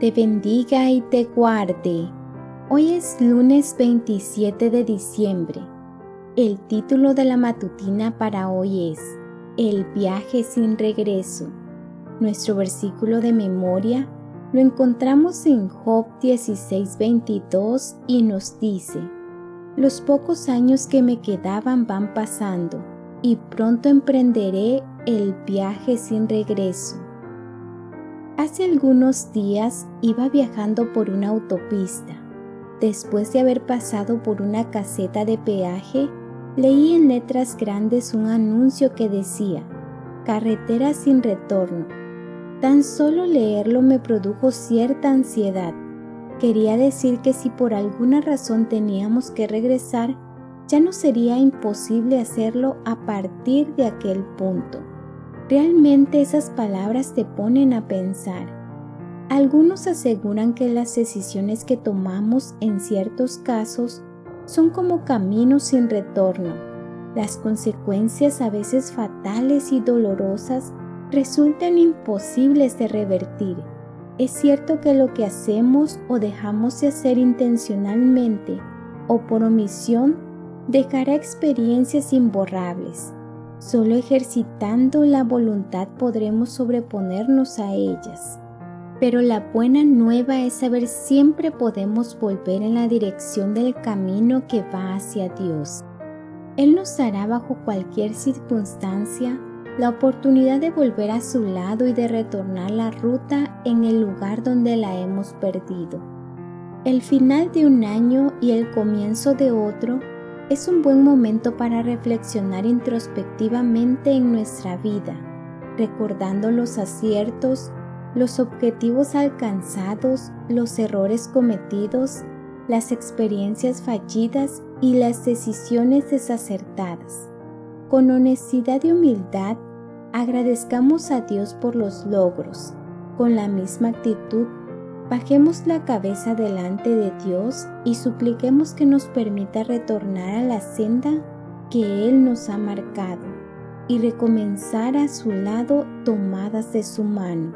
te bendiga y te guarde. Hoy es lunes 27 de diciembre. El título de la matutina para hoy es El viaje sin regreso. Nuestro versículo de memoria lo encontramos en Job 16:22 y nos dice, Los pocos años que me quedaban van pasando y pronto emprenderé el viaje sin regreso. Hace algunos días iba viajando por una autopista. Después de haber pasado por una caseta de peaje, leí en letras grandes un anuncio que decía, Carretera sin retorno. Tan solo leerlo me produjo cierta ansiedad. Quería decir que si por alguna razón teníamos que regresar, ya no sería imposible hacerlo a partir de aquel punto. Realmente esas palabras te ponen a pensar. Algunos aseguran que las decisiones que tomamos en ciertos casos son como caminos sin retorno. Las consecuencias a veces fatales y dolorosas resultan imposibles de revertir. Es cierto que lo que hacemos o dejamos de hacer intencionalmente o por omisión dejará experiencias imborrables. Solo ejercitando la voluntad podremos sobreponernos a ellas. Pero la buena nueva es saber siempre podemos volver en la dirección del camino que va hacia Dios. Él nos dará bajo cualquier circunstancia la oportunidad de volver a su lado y de retornar la ruta en el lugar donde la hemos perdido. El final de un año y el comienzo de otro es un buen momento para reflexionar introspectivamente en nuestra vida, recordando los aciertos, los objetivos alcanzados, los errores cometidos, las experiencias fallidas y las decisiones desacertadas. Con honestidad y humildad, agradezcamos a Dios por los logros. Con la misma actitud, Bajemos la cabeza delante de Dios y supliquemos que nos permita retornar a la senda que Él nos ha marcado y recomenzar a su lado tomadas de su mano.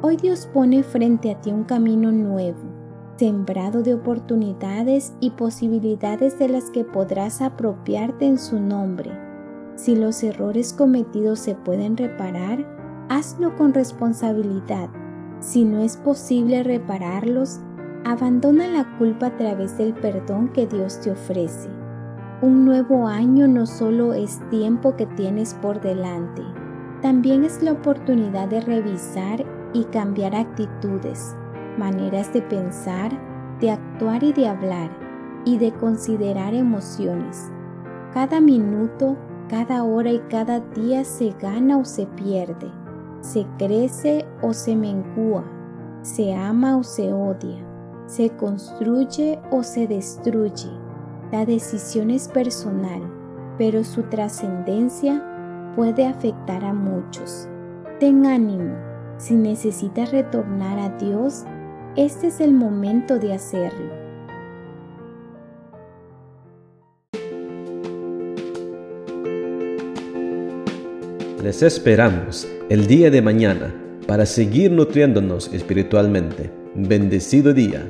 Hoy Dios pone frente a ti un camino nuevo, sembrado de oportunidades y posibilidades de las que podrás apropiarte en su nombre. Si los errores cometidos se pueden reparar, hazlo con responsabilidad si no es posible repararlos, abandona la culpa a través del perdón que Dios te ofrece. Un nuevo año no solo es tiempo que tienes por delante, también es la oportunidad de revisar y cambiar actitudes, maneras de pensar, de actuar y de hablar, y de considerar emociones. Cada minuto, cada hora y cada día se gana o se pierde se crece o se mengua, se ama o se odia, se construye o se destruye. La decisión es personal, pero su trascendencia puede afectar a muchos. Ten ánimo, si necesitas retornar a Dios, este es el momento de hacerlo. Les esperamos el día de mañana para seguir nutriéndonos espiritualmente. Bendecido día.